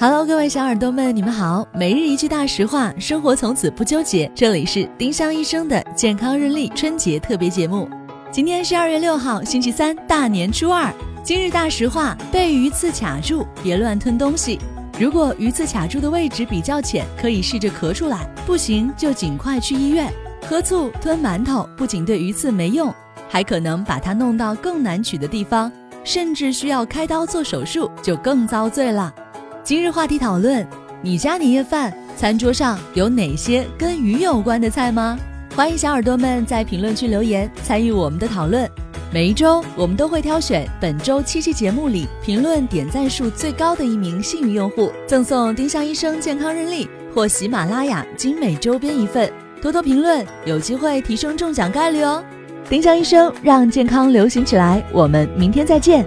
Hello，各位小耳朵们，你们好。每日一句大实话，生活从此不纠结。这里是丁香医生的健康日历春节特别节目。今天是二月六号，星期三，大年初二。今日大实话：被鱼刺卡住，别乱吞东西。如果鱼刺卡住的位置比较浅，可以试着咳出来；不行就尽快去医院。喝醋、吞馒头不仅对鱼刺没用，还可能把它弄到更难取的地方，甚至需要开刀做手术，就更遭罪了。今日话题讨论：你家年夜饭餐桌上有哪些跟鱼有关的菜吗？欢迎小耳朵们在评论区留言参与我们的讨论。每一周我们都会挑选本周七期节目里评论点赞数最高的一名幸运用户，赠送丁香医生健康日历或喜马拉雅精美周边一份。多多评论，有机会提升中奖概率哦！丁香医生让健康流行起来，我们明天再见。